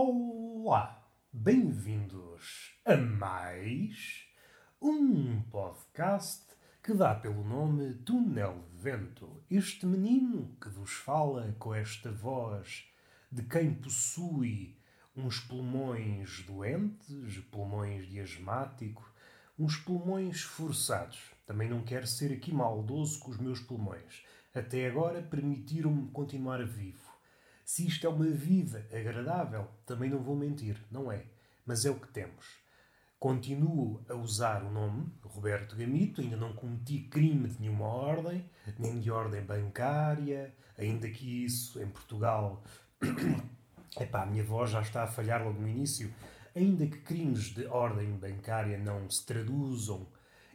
Olá, bem-vindos a mais um podcast que dá pelo nome Túnel de Vento. Este menino que vos fala com esta voz de quem possui uns pulmões doentes, pulmões de asmático, uns pulmões forçados. Também não quero ser aqui maldoso com os meus pulmões. Até agora permitiram-me continuar vivo. Se isto é uma vida agradável, também não vou mentir, não é. Mas é o que temos. Continuo a usar o nome Roberto Gamito, ainda não cometi crime de nenhuma ordem, nem de ordem bancária, ainda que isso em Portugal. Epá, a minha voz já está a falhar logo no início. Ainda que crimes de ordem bancária não se traduzam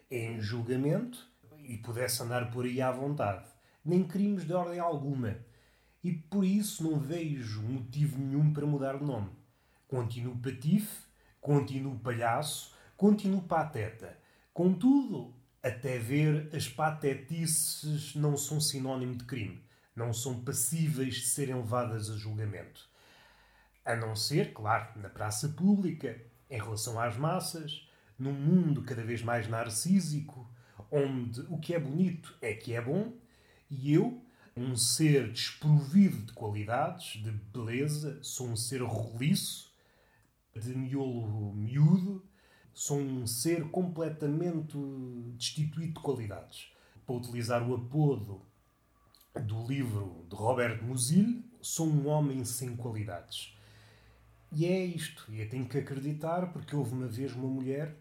em julgamento e pudesse andar por aí à vontade, nem crimes de ordem alguma e por isso não vejo motivo nenhum para mudar de nome. Continuo patife, continuo palhaço, continuo pateta. Contudo, até ver, as patetices não são sinónimo de crime. Não são passíveis de serem levadas a julgamento. A não ser, claro, na praça pública, em relação às massas, num mundo cada vez mais narcísico, onde o que é bonito é que é bom, e eu, um ser desprovido de qualidades, de beleza, sou um ser roliço, de miolo miúdo, sou um ser completamente destituído de qualidades. Para utilizar o apodo do livro de Robert Musil, sou um homem sem qualidades. E é isto, e eu tenho que acreditar, porque houve uma vez uma mulher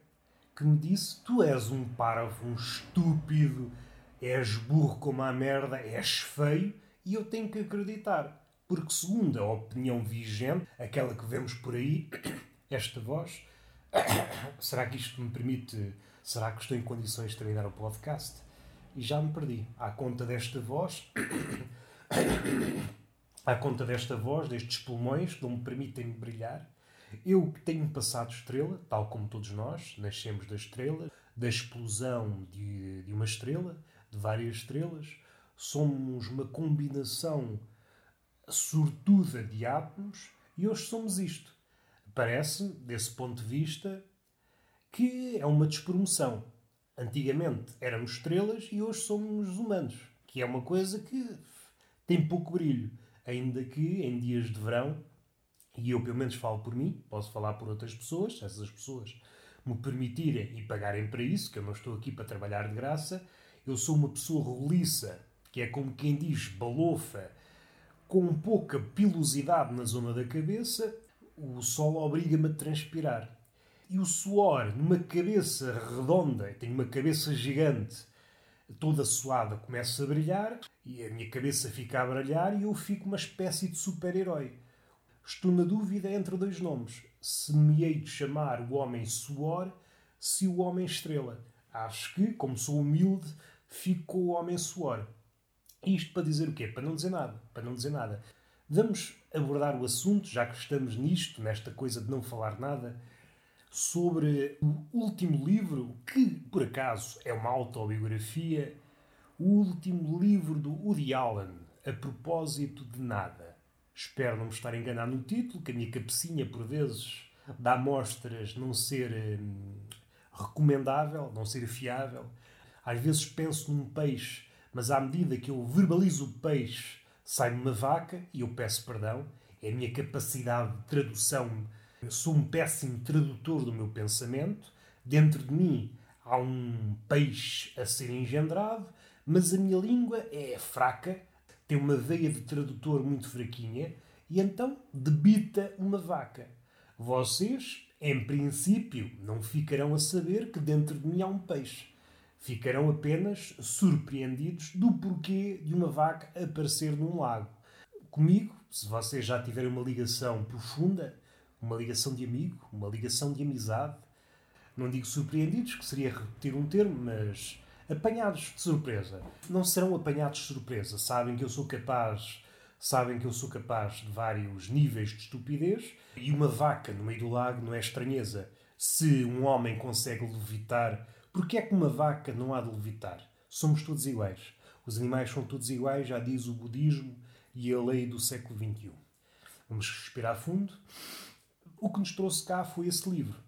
que me disse: Tu és um parvo, um estúpido, és burro como a merda, és feio, e eu tenho que acreditar. Porque, segundo a opinião vigente, aquela que vemos por aí, esta voz. Será que isto me permite. Será que estou em condições de terminar o podcast? E já me perdi. À conta desta voz. à conta desta voz, destes pulmões que não me permitem brilhar. Eu que tenho passado estrela, tal como todos nós, nascemos da estrela, da explosão de, de uma estrela, de várias estrelas, somos uma combinação sortuda de átomos e hoje somos isto. Parece, desse ponto de vista, que é uma despromoção. Antigamente éramos estrelas e hoje somos humanos, que é uma coisa que tem pouco brilho, ainda que em dias de verão, e eu pelo menos falo por mim, posso falar por outras pessoas, se essas pessoas me permitirem e pagarem para isso, que eu não estou aqui para trabalhar de graça, eu sou uma pessoa roliça, que é como quem diz balofa, com pouca pilosidade na zona da cabeça, o sol obriga-me a transpirar. E o suor, numa cabeça redonda, tenho uma cabeça gigante, toda suada, começa a brilhar, e a minha cabeça fica a brilhar e eu fico uma espécie de super-herói. Estou na dúvida entre dois nomes. Se me hei de chamar o homem suor, se o homem estrela. Acho que, como sou humilde, fico o homem suor. Isto para dizer o quê? Para não dizer nada. Para não dizer nada. Vamos abordar o assunto, já que estamos nisto, nesta coisa de não falar nada, sobre o último livro, que por acaso é uma autobiografia, o último livro do Woody Allen, a propósito de nada. Espero não me estar enganado no título, que a minha cabecinha por vezes dá mostras de não ser hum, recomendável, não ser fiável. Às vezes penso num peixe, mas à medida que eu verbalizo o peixe, sai-me uma vaca e eu peço perdão. É a minha capacidade de tradução. Eu sou um péssimo tradutor do meu pensamento. Dentro de mim há um peixe a ser engendrado, mas a minha língua é fraca, tem uma veia de tradutor muito fraquinha e então debita uma vaca. Vocês, em princípio, não ficarão a saber que dentro de mim há um peixe ficarão apenas surpreendidos do porquê de uma vaca aparecer num lago. Comigo, se vocês já tiverem uma ligação profunda, uma ligação de amigo, uma ligação de amizade, não digo surpreendidos, que seria repetir um termo, mas apanhados de surpresa. Não serão apanhados de surpresa. Sabem que eu sou capaz, sabem que eu sou capaz de vários níveis de estupidez e uma vaca no meio do lago não é estranheza. Se um homem consegue levitar Porquê é que uma vaca não há de levitar? Somos todos iguais. Os animais são todos iguais, já diz o budismo e a lei do século XXI. Vamos respirar fundo. o que nos trouxe cá foi esse livro.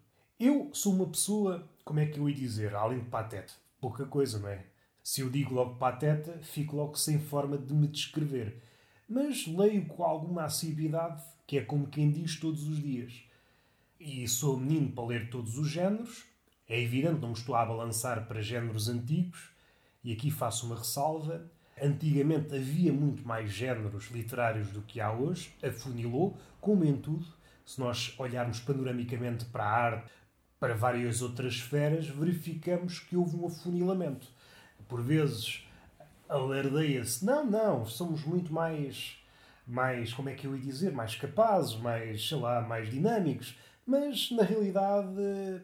Eu sou uma pessoa, como é que eu ia dizer, além de patete, pouca coisa, não é? Se eu digo logo pateta, fico logo sem forma de me descrever. Mas leio com alguma assiduidade, que é como quem diz todos os dias. E sou menino para ler todos os géneros. É evidente, não me estou a balançar para géneros antigos. E aqui faço uma ressalva. Antigamente havia muito mais géneros literários do que há hoje. Afunilou, como em tudo. Se nós olharmos panoramicamente para a arte, para várias outras esferas, verificamos que houve um afunilamento por vezes alardeia-se. Não, não, somos muito mais, mais, como é que eu ia dizer, mais capazes, mais, sei lá, mais dinâmicos. Mas, na realidade,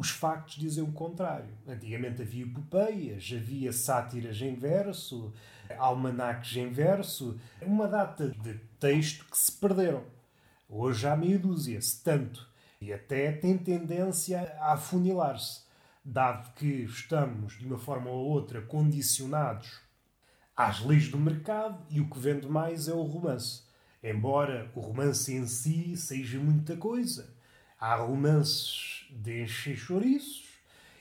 os factos dizem o contrário. Antigamente havia epopeias, havia sátiras em verso, almanaques em verso, uma data de texto que se perderam. Hoje há meia dúzia, se tanto. E até tem tendência a afunilar-se dado que estamos, de uma forma ou outra, condicionados às leis do mercado e o que vende mais é o romance. Embora o romance em si seja muita coisa. Há romances de encher chouriços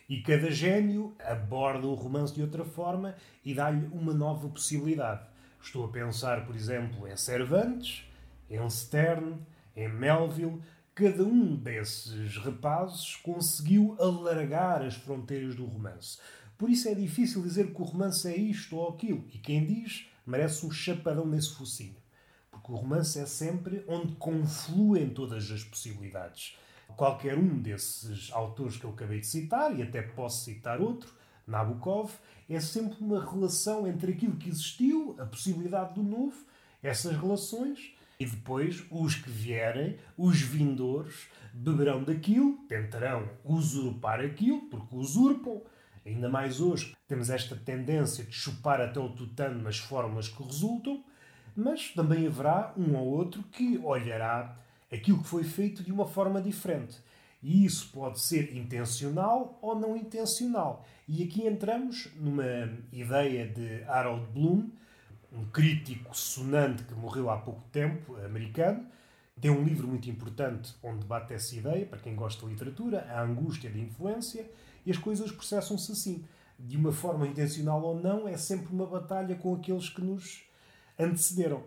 e cada gênio aborda o romance de outra forma e dá-lhe uma nova possibilidade. Estou a pensar, por exemplo, em Cervantes, em Stern, em Melville, cada um desses rapazes conseguiu alargar as fronteiras do romance. Por isso é difícil dizer que o romance é isto ou aquilo. E quem diz merece um chapadão nesse focinho. Porque o romance é sempre onde confluem todas as possibilidades. Qualquer um desses autores que eu acabei de citar, e até posso citar outro, Nabokov, é sempre uma relação entre aquilo que existiu, a possibilidade do novo, essas relações e depois os que vierem, os vindores, beberão daquilo, tentarão usurpar aquilo, porque usurpam. Ainda mais hoje temos esta tendência de chupar até o tutano nas fórmulas que resultam, mas também haverá um ou outro que olhará aquilo que foi feito de uma forma diferente. E isso pode ser intencional ou não intencional. E aqui entramos numa ideia de Harold Bloom, um crítico sonante que morreu há pouco tempo, americano. Tem um livro muito importante onde debate essa ideia, para quem gosta de literatura, a angústia da influência, e as coisas processam-se assim. De uma forma intencional ou não, é sempre uma batalha com aqueles que nos antecederam.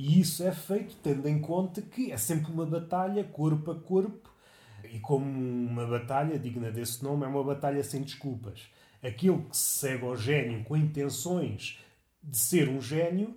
E isso é feito tendo em conta que é sempre uma batalha corpo a corpo, e como uma batalha digna desse nome, é uma batalha sem desculpas. Aquele que se segue ao gênio com intenções de ser um gênio,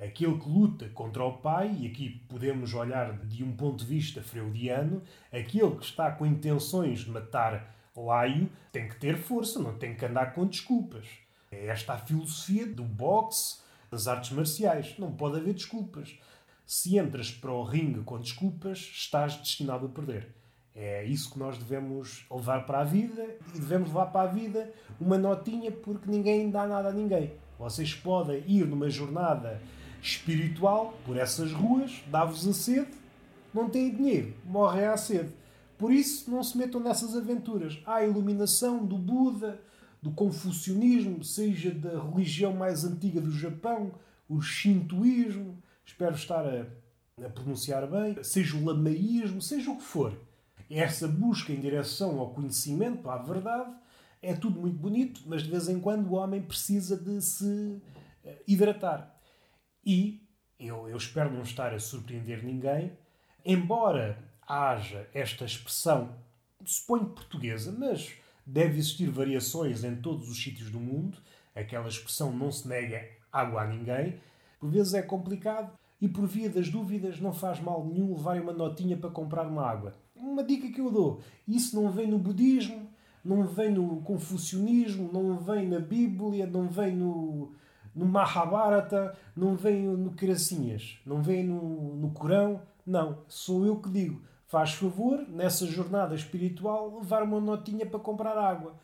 aquele que luta contra o pai, e aqui podemos olhar de um ponto de vista freudiano, aquele que está com intenções de matar Laio tem que ter força, não tem que andar com desculpas. É esta a filosofia do boxe, das artes marciais. Não pode haver desculpas. Se entras para o ringue com desculpas, estás destinado a perder. É isso que nós devemos levar para a vida e devemos levar para a vida uma notinha porque ninguém dá nada a ninguém. Vocês podem ir numa jornada espiritual por essas ruas, dá-vos a sede, não têm dinheiro, morrem à sede. Por isso, não se metam nessas aventuras. Há a iluminação do Buda, do confucionismo, seja da religião mais antiga do Japão, o shintoísmo, espero estar a, a pronunciar bem, seja o lamaísmo, seja o que for. Essa busca em direção ao conhecimento, à verdade, é tudo muito bonito, mas de vez em quando o homem precisa de se eh, hidratar. E eu, eu espero não estar a surpreender ninguém, embora haja esta expressão, suponho portuguesa, mas deve existir variações em todos os sítios do mundo, aquela expressão não se nega água a ninguém, por vezes é complicado e por via das dúvidas não faz mal nenhum levar uma notinha para comprar uma água. Uma dica que eu dou, isso não vem no budismo, não vem no confucionismo, não vem na Bíblia, não vem no, no Mahabharata, não vem no Cracinhas, não vem no, no Corão. Não, sou eu que digo. Faz favor, nessa jornada espiritual, levar uma notinha para comprar água.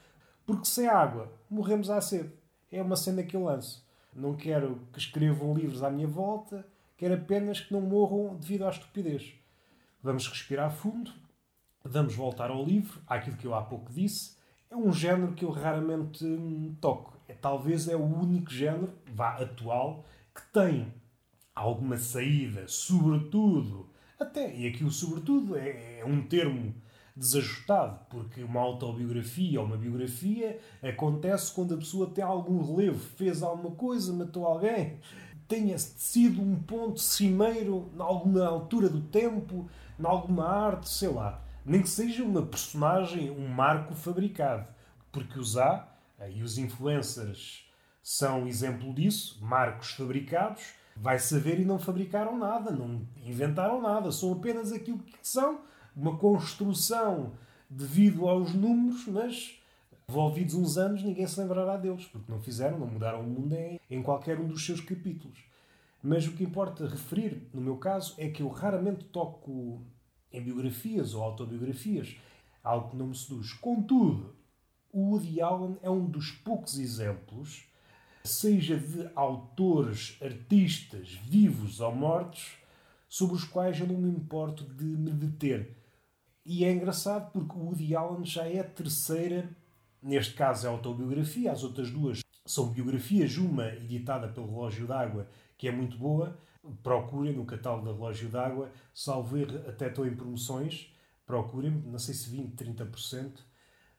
Porque sem água, morremos à sede. É uma cena que eu lanço. Não quero que escrevam livros à minha volta, quero apenas que não morram devido à estupidez. Vamos respirar fundo, Vamos voltar ao livro, àquilo que eu há pouco disse. É um género que eu raramente toco. É, talvez é o único género, vá atual, que tem alguma saída, sobretudo Até, e aqui o sobretudo é, é um termo desajustado, porque uma autobiografia ou uma biografia acontece quando a pessoa tem algum relevo, fez alguma coisa, matou alguém, tenha sido um ponto cimeiro em alguma altura do tempo, em alguma arte, sei lá. Nem que seja uma personagem, um marco fabricado. Porque os há, e os influencers são exemplo disso, marcos fabricados, vai saber e não fabricaram nada, não inventaram nada, são apenas aquilo que são, uma construção devido aos números, mas envolvidos uns anos ninguém se lembrará deles, porque não fizeram, não mudaram o mundo em, em qualquer um dos seus capítulos. Mas o que importa referir, no meu caso, é que eu raramente toco em biografias ou autobiografias, algo que não me seduz. Contudo, o Woody Allen é um dos poucos exemplos, seja de autores, artistas, vivos ou mortos, sobre os quais eu não me importo de me deter. E é engraçado porque o Woody Allen já é a terceira, neste caso é autobiografia, as outras duas são biografias, uma editada pelo Relógio d'Água, que é muito boa. Procurem no catálogo da Relógio d'Água, salvo erro, até estou em promoções. Procurem, não sei se 20, 30%.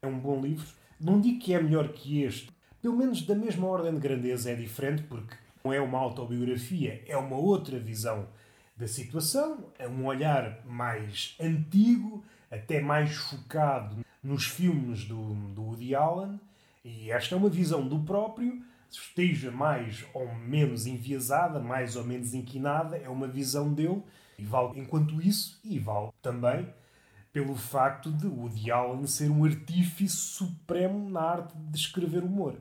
É um bom livro. Não digo que é melhor que este, pelo menos da mesma ordem de grandeza é diferente, porque não é uma autobiografia, é uma outra visão da situação, é um olhar mais antigo, até mais focado nos filmes do, do Woody Allen, e esta é uma visão do próprio, esteja mais ou menos enviesada, mais ou menos inquinada, é uma visão dele, e vale enquanto isso, e vale também pelo facto de Woody Allen ser um artífice supremo na arte de escrever humor.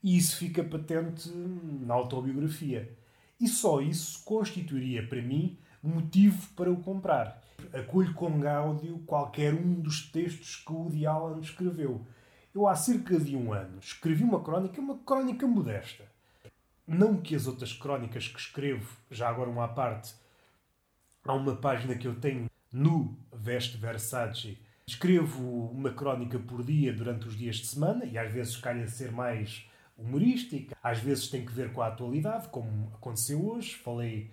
E isso fica patente na autobiografia. E só isso constituiria para mim motivo para o comprar. Acolho com gáudio qualquer um dos textos que Woody Allen escreveu. Eu há cerca de um ano escrevi uma crónica, uma crónica modesta. Não que as outras crónicas que escrevo, já agora uma à parte, há uma página que eu tenho no Veste Versace. Escrevo uma crónica por dia durante os dias de semana e às vezes calha ser mais humorística, às vezes tem que ver com a atualidade, como aconteceu hoje. Falei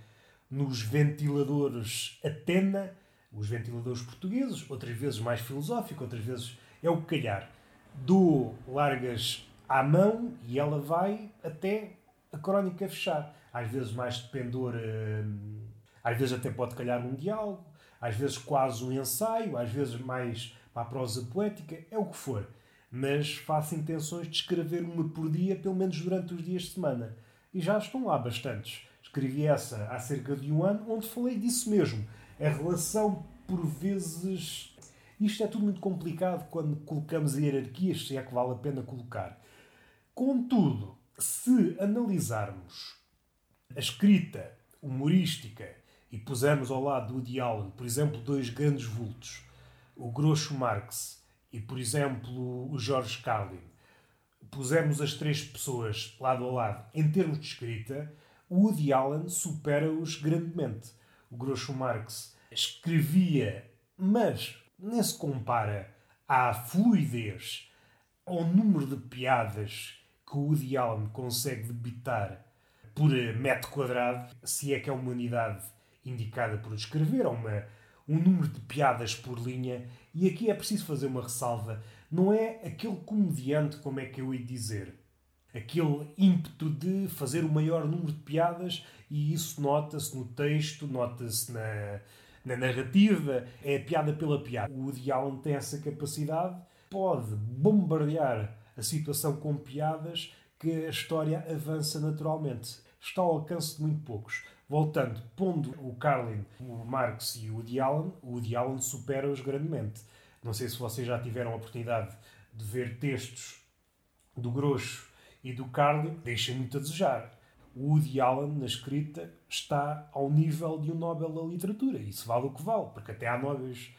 nos ventiladores Atena, os ventiladores portugueses, outras vezes mais filosófico, outras vezes é o calhar. Dou largas à mão e ela vai até a crónica fechar. Às vezes mais de pendor, hum, às vezes até pode calhar um diálogo, às vezes quase um ensaio, às vezes mais para a prosa poética, é o que for mas faço intenções de escrever uma por dia, pelo menos durante os dias de semana. E já estão lá bastantes. Escrevi essa há cerca de um ano, onde falei disso mesmo. A relação, por vezes. Isto é tudo muito complicado quando colocamos hierarquias, se é que vale a pena colocar. Contudo, se analisarmos a escrita humorística e pusermos ao lado do Woody Allen, por exemplo, dois grandes vultos, o Groucho Marx e, por exemplo, o Jorge Carlin, pusermos as três pessoas lado a lado em termos de escrita, o Woody Allen supera-os grandemente. O Groucho Marx escrevia, mas nem se compara à fluidez, ao número de piadas que o Woody Allen consegue debitar por metro quadrado, se é que uma unidade indicada por escrever, ou uma, um número de piadas por linha, e aqui é preciso fazer uma ressalva. Não é aquele comediante, como é que eu ia dizer, aquele ímpeto de fazer o maior número de piadas e isso nota-se no texto, nota-se na, na narrativa, é a piada pela piada. O Woody tem essa capacidade, pode bombardear a situação com piadas que a história avança naturalmente. Está ao alcance de muito poucos. Voltando, pondo o Carlin, o Marx e o Woody Allen, o Woody Allen supera-os grandemente. Não sei se vocês já tiveram a oportunidade de ver textos do Grosso e do Carlin, deixa muito a desejar. O Woody Allen, na escrita, está ao nível de um Nobel da Literatura. Isso vale o que vale, porque até há nobres,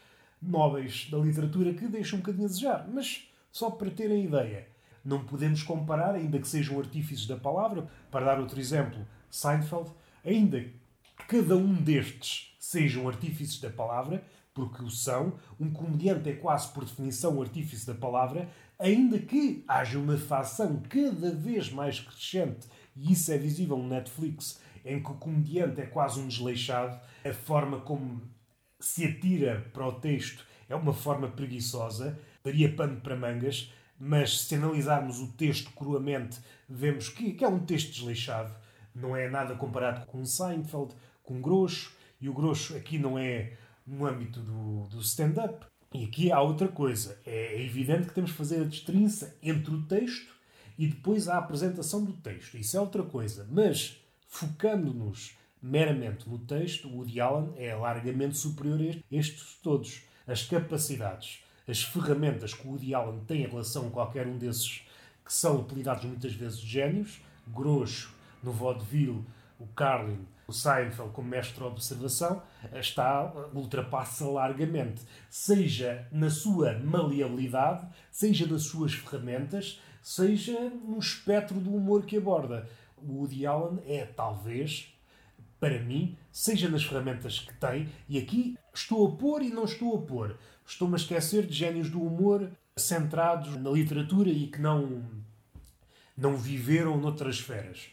nobres da literatura que deixam um bocadinho a desejar. Mas, só para terem ideia, não podemos comparar, ainda que sejam artífices da palavra. Para dar outro exemplo, Seinfeld ainda que cada um destes sejam artífices da palavra, porque o são, um comediante é quase por definição artífice da palavra, ainda que haja uma facção cada vez mais crescente, e isso é visível no Netflix, em que o comediante é quase um desleixado, a forma como se atira para o texto é uma forma preguiçosa, daria pano para mangas, mas se analisarmos o texto cruamente, vemos que, que é um texto desleixado. Não é nada comparado com Seinfeld, com Grosso, e o Grosso aqui não é no âmbito do, do stand-up. E aqui há outra coisa. É evidente que temos que fazer a destrinça entre o texto e depois a apresentação do texto. Isso é outra coisa. Mas, focando-nos meramente no texto, o Woody Allen é largamente superior a estes todos. As capacidades, as ferramentas que o Woody Allen tem em relação a qualquer um desses que são utilizados muitas vezes de génios, Grosso, no vaudeville, o Carlin, o Seinfeld como mestre de observação, está, ultrapassa largamente, seja na sua maleabilidade, seja nas suas ferramentas, seja no espectro do humor que aborda. O Woody Allen é, talvez, para mim, seja nas ferramentas que tem, e aqui estou a pôr e não estou a pôr. Estou-me a esquecer de génios do humor centrados na literatura e que não, não viveram noutras esferas.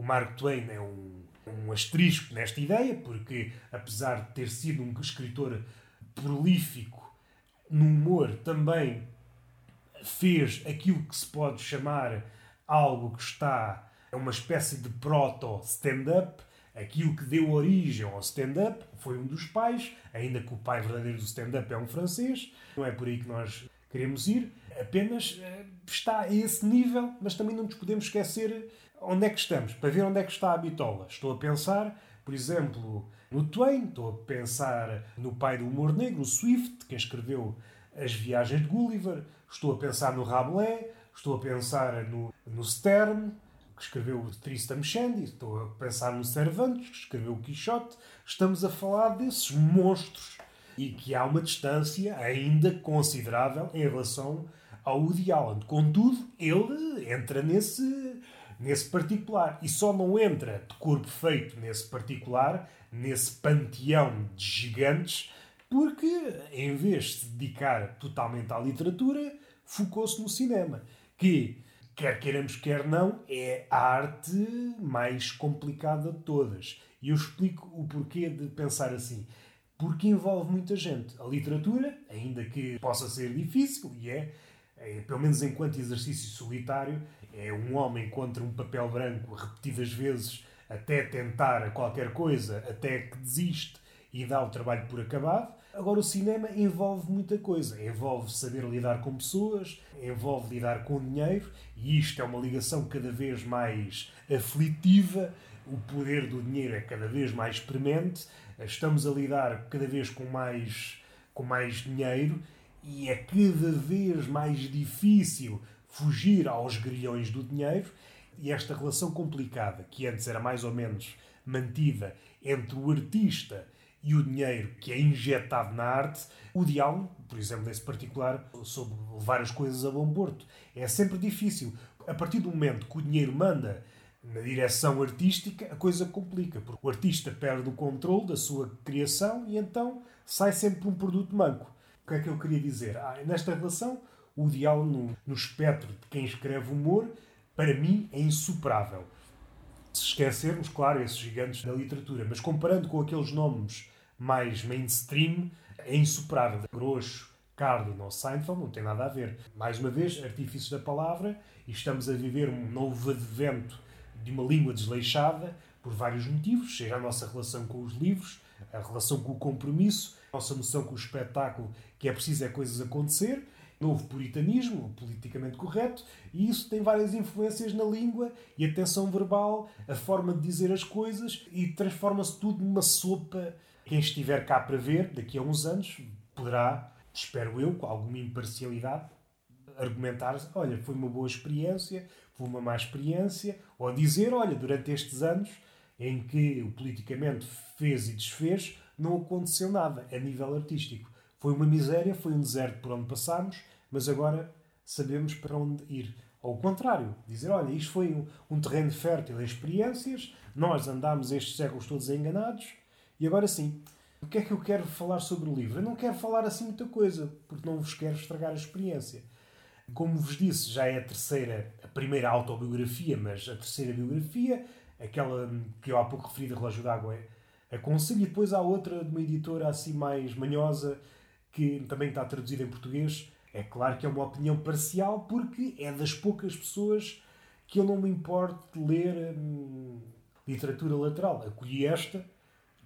O Mark Twain é um, um asterisco nesta ideia, porque apesar de ter sido um escritor prolífico no humor, também fez aquilo que se pode chamar algo que está é uma espécie de proto-stand-up, aquilo que deu origem ao stand-up, foi um dos pais, ainda que o pai verdadeiro do stand-up é um francês, não é por aí que nós queremos ir, apenas eh, está a esse nível, mas também não nos podemos esquecer onde é que estamos, para ver onde é que está a bitola. Estou a pensar, por exemplo, no Twain, estou a pensar no pai do humor negro, Swift, quem escreveu As Viagens de Gulliver, estou a pensar no Rabelais, estou a pensar no, no Stern, que escreveu o Tristan Shandy, estou a pensar no Cervantes, que escreveu o Quixote. Estamos a falar desses monstros e que há uma distância ainda considerável em relação ao Woody Allen. Contudo, ele entra nesse nesse particular. E só não entra de corpo feito nesse particular, nesse panteão de gigantes, porque, em vez de se dedicar totalmente à literatura, focou-se no cinema. Que, quer queiramos, quer não, é a arte mais complicada de todas. E eu explico o porquê de pensar assim. Porque envolve muita gente. A literatura, ainda que possa ser difícil, e é, é pelo menos enquanto exercício solitário, é um homem contra um papel branco repetidas vezes até tentar qualquer coisa, até que desiste e dá o trabalho por acabado. Agora, o cinema envolve muita coisa. Envolve saber lidar com pessoas, envolve lidar com dinheiro, e isto é uma ligação cada vez mais aflitiva. O poder do dinheiro é cada vez mais premente. Estamos a lidar cada vez com mais, com mais dinheiro e é cada vez mais difícil fugir aos grilhões do dinheiro e esta relação complicada, que antes era mais ou menos mantida entre o artista e o dinheiro que é injetado na arte, o diálogo, por exemplo, nesse particular, sobre levar as coisas a bom porto. É sempre difícil. A partir do momento que o dinheiro manda na direção artística, a coisa complica, porque o artista perde o controle da sua criação e então sai sempre um produto manco. O que é que eu queria dizer? Ah, nesta relação, o diálogo no, no espectro de quem escreve humor, para mim, é insuperável. Se esquecermos, claro, esses gigantes da literatura, mas comparando com aqueles nomes mais mainstream, é insuperável. Grosso, Carlin ou Seinfeld não tem nada a ver. Mais uma vez, artifícios da palavra, e estamos a viver um novo advento de uma língua desleixada por vários motivos, seja a nossa relação com os livros, a relação com o compromisso, a nossa noção com o espetáculo, que é preciso é coisas acontecer, novo puritanismo, politicamente correto, e isso tem várias influências na língua e a tensão verbal, a forma de dizer as coisas, e transforma-se tudo numa sopa. Quem estiver cá para ver, daqui a uns anos, poderá, espero eu, com alguma imparcialidade, argumentar: olha, foi uma boa experiência, foi uma má experiência, ou dizer: olha, durante estes anos em que o politicamente fez e desfez, não aconteceu nada a nível artístico. Foi uma miséria, foi um deserto por onde passámos, mas agora sabemos para onde ir. Ao contrário, dizer, olha, isto foi um, um terreno fértil em experiências, nós andámos estes séculos todos enganados, e agora sim, o que é que eu quero falar sobre o livro? Eu não quero falar assim muita coisa, porque não vos quero estragar a experiência. Como vos disse, já é a terceira, a primeira autobiografia, mas a terceira biografia, aquela que eu há pouco referi de Relógio d'Água, aconselho. E depois há outra de uma editora assim mais manhosa que também está traduzida em português. É claro que é uma opinião parcial porque é das poucas pessoas que eu não me importo de ler hum, literatura lateral. Acolhi esta,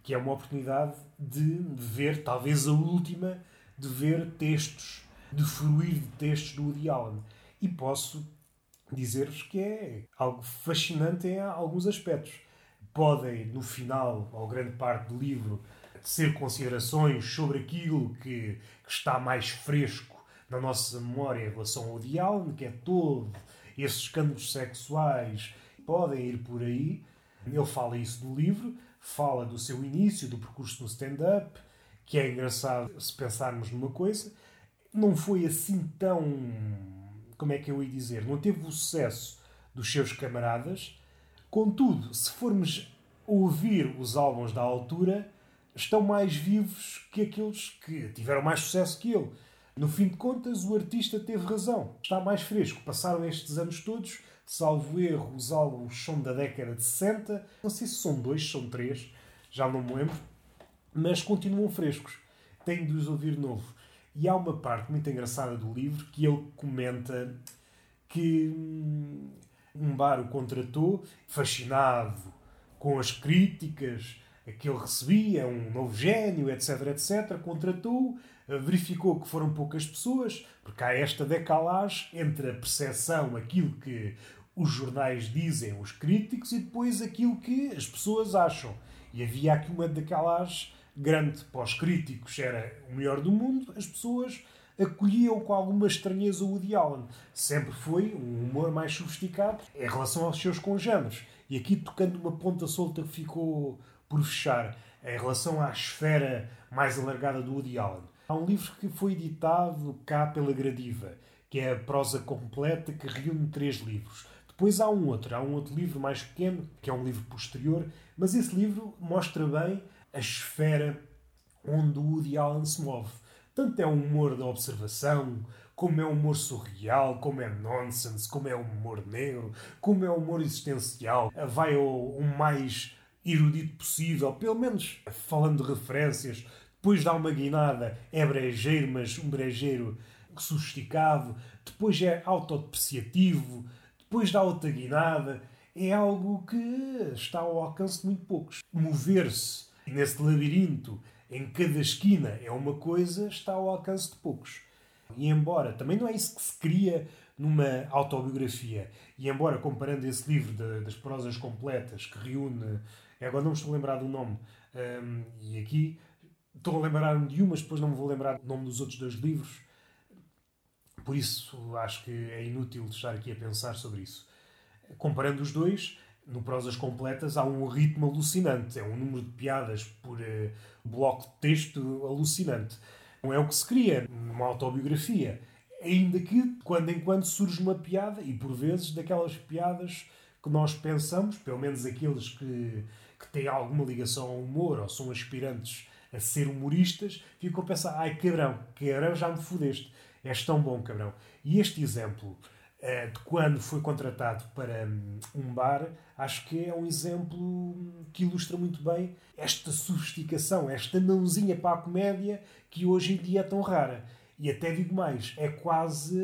que é uma oportunidade de, de ver, talvez a última, de ver textos, de fruir de textos do Woody Allen. E posso dizer-vos que é algo fascinante em alguns aspectos. Podem, no final, ou grande parte do livro, ser considerações sobre aquilo que, que está mais fresco na nossa memória em relação ao Allen, que é todo esses escândalos sexuais podem ir por aí. Ele fala isso no livro, fala do seu início, do percurso no stand-up, que é engraçado se pensarmos numa coisa. Não foi assim tão. Como é que eu ia dizer? Não teve o sucesso dos seus camaradas. Contudo, se formos ouvir os álbuns da altura, estão mais vivos que aqueles que tiveram mais sucesso que ele. No fim de contas, o artista teve razão. Está mais fresco. Passaram estes anos todos, salvo erro, os álbuns são da década de 60. Não sei se são dois, são três, já não me lembro. Mas continuam frescos. Tenho de os ouvir de novo. E há uma parte muito engraçada do livro que ele comenta que hum, um bar o contratou, fascinado com as críticas que ele recebia, um novo gênio, etc, etc, contratou-o verificou que foram poucas pessoas, porque há esta decalagem entre a percepção, aquilo que os jornais dizem, os críticos, e depois aquilo que as pessoas acham. E havia aqui uma decalagem grande para os críticos, era o melhor do mundo, as pessoas acolhiam com alguma estranheza o Woody Allen. Sempre foi um humor mais sofisticado em relação aos seus congêneres. E aqui tocando uma ponta solta que ficou por fechar, em relação à esfera mais alargada do Woody Allen. Há um livro que foi editado cá pela Gradiva, que é a prosa completa, que reúne três livros. Depois há um outro, há um outro livro mais pequeno, que é um livro posterior, mas esse livro mostra bem a esfera onde o Woody Allen se move. Tanto é um humor da observação, como é um humor surreal, como é nonsense, como é um humor negro, como é um humor existencial. Vai ao, ao mais erudito possível, pelo menos falando de referências depois dá uma guinada, é brejeiro, mas um brejeiro sofisticado, depois é autodepreciativo, depois dá outra guinada. É algo que está ao alcance de muito poucos. Mover-se nesse labirinto, em cada esquina, é uma coisa, está ao alcance de poucos. E embora também não é isso que se cria numa autobiografia, e embora comparando esse livro de, das prosas completas que reúne, agora não me estou a lembrar do nome, um, e aqui Estou a lembrar-me de umas, depois não me vou lembrar do nome dos outros dois livros. Por isso acho que é inútil estar aqui a pensar sobre isso. Comparando os dois, no Prosas Completas há um ritmo alucinante. É um número de piadas por uh, bloco de texto alucinante. Não é o que se cria numa autobiografia. Ainda que, quando em quando, surge uma piada, e por vezes daquelas piadas que nós pensamos, pelo menos aqueles que, que têm alguma ligação ao humor ou são aspirantes a ser humoristas, ficam a pensar: ai cabrão, cabrão, já me fudeste. És tão bom, cabrão. E este exemplo uh, de quando foi contratado para um, um bar, acho que é um exemplo que ilustra muito bem esta sofisticação, esta mãozinha para a comédia que hoje em dia é tão rara. E até digo mais, é quase,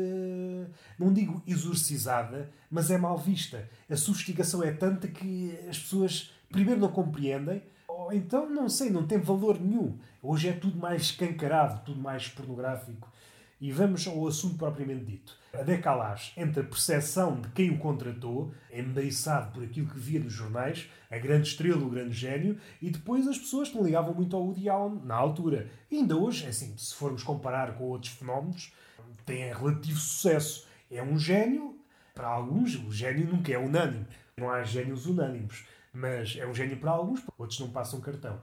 não digo exorcizada, mas é mal vista. A sofisticação é tanta que as pessoas, primeiro, não compreendem, ou então, não sei, não tem valor nenhum. Hoje é tudo mais escancarado, tudo mais pornográfico. E vamos ao assunto propriamente dito. A decalagem entre a percepção de quem o contratou, embeiçado por aquilo que via nos jornais, a grande estrela, o grande gênio, e depois as pessoas que não ligavam muito ao Woody Allen na altura. E ainda hoje, é assim, se formos comparar com outros fenómenos, tem relativo sucesso. É um gênio, para alguns, o gênio nunca é unânime. Não há gênios unânimes. Mas é um gênio para alguns, outros não passam cartão.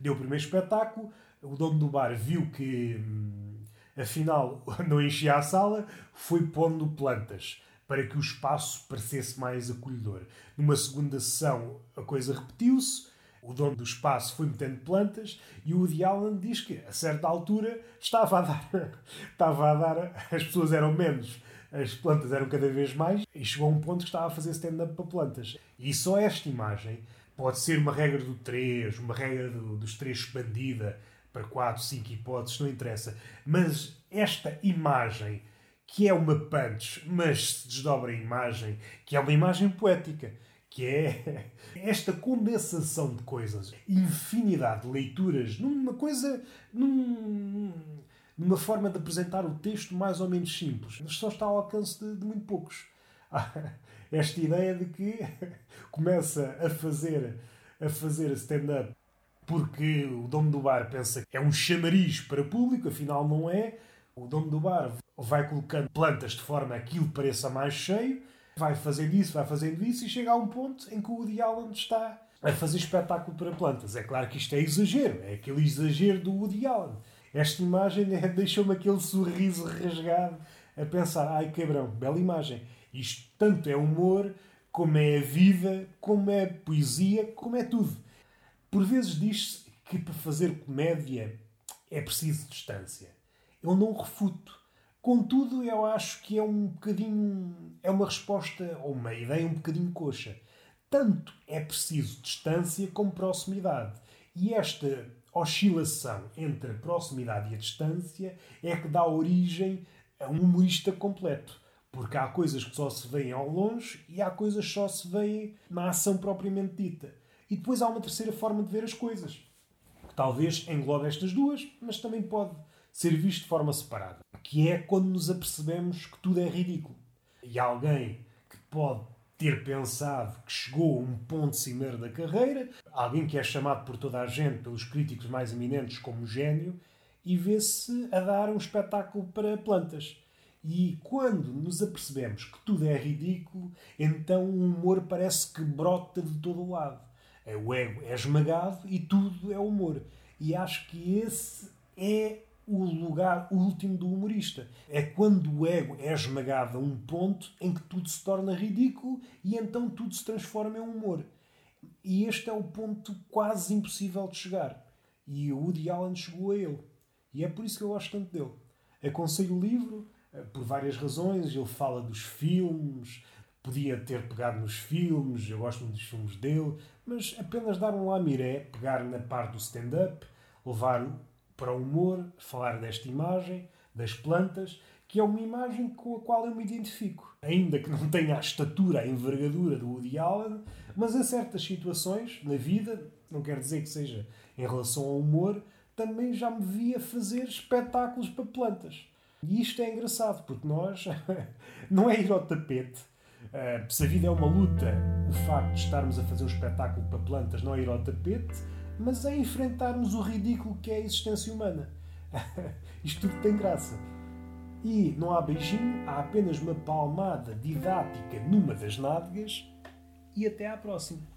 Deu o primeiro espetáculo, o dono do bar viu que hum, afinal não enchia a sala, foi pondo plantas para que o espaço parecesse mais acolhedor. Numa segunda sessão a coisa repetiu-se, o dono do espaço foi metendo plantas e o Woody Allen diz que a certa altura estava a dar, estava a dar, as pessoas eram menos as plantas eram cada vez mais e chegou a um ponto que estava a fazer stand-up para plantas. E só esta imagem Pode ser uma regra do 3, uma regra do, dos 3 expandida para 4, 5 hipóteses, não interessa. Mas esta imagem, que é uma punch, mas se desdobra a imagem, que é uma imagem poética, que é esta condensação de coisas, infinidade de leituras, numa coisa, num, numa forma de apresentar o texto mais ou menos simples, mas só está ao alcance de, de muito poucos. esta ideia de que começa a fazer a fazer stand-up porque o dono do bar pensa que é um chamariz para público, afinal não é. O dono do bar vai colocando plantas de forma a que aquilo pareça mais cheio, vai fazendo isso, vai fazendo isso e chega a um ponto em que o Woody Allen está a fazer espetáculo para plantas. É claro que isto é exagero, é aquele exagero do Woody Allen. Esta imagem é, deixou-me aquele sorriso rasgado a pensar: ai cabrão, bela imagem. Isto tanto é humor, como é vida, como é poesia, como é tudo. Por vezes diz-se que para fazer comédia é preciso distância. Eu não refuto. Contudo, eu acho que é um bocadinho. é uma resposta ou uma ideia um bocadinho coxa. Tanto é preciso distância como proximidade. E esta oscilação entre a proximidade e a distância é que dá origem a um humorista completo. Porque há coisas que só se veem ao longe e há coisas que só se veem na ação propriamente dita. E depois há uma terceira forma de ver as coisas, que talvez englobe estas duas, mas também pode ser visto de forma separada, que é quando nos apercebemos que tudo é ridículo. E alguém que pode ter pensado que chegou a um ponto cimeiro da carreira, alguém que é chamado por toda a gente, pelos críticos mais eminentes, como gênio, e vê-se a dar um espetáculo para plantas. E quando nos apercebemos que tudo é ridículo, então o humor parece que brota de todo o lado. É, o ego é esmagado e tudo é humor. E acho que esse é o lugar último do humorista. É quando o ego é esmagado a um ponto em que tudo se torna ridículo e então tudo se transforma em humor. E este é o ponto quase impossível de chegar. E o Woody Allen chegou a ele. E é por isso que eu gosto tanto dele. Aconselho o livro, eh, por várias razões. Ele fala dos filmes, podia ter pegado nos filmes, eu gosto muito dos filmes dele, mas apenas dar um lamiré, pegar na parte do stand-up, levar para o humor, falar desta imagem, das plantas, que é uma imagem com a qual eu me identifico. Ainda que não tenha a estatura, a envergadura do Woody Allen, mas em certas situações na vida, não quer dizer que seja em relação ao humor, também já me via fazer espetáculos para plantas. E isto é engraçado, porque nós não é ir ao tapete. Uh, se a vida é uma luta, o facto de estarmos a fazer um espetáculo para plantas não é ir ao tapete, mas é enfrentarmos o ridículo que é a existência humana. isto tudo tem graça. E não há beijinho, há apenas uma palmada didática numa das nádegas e até à próxima.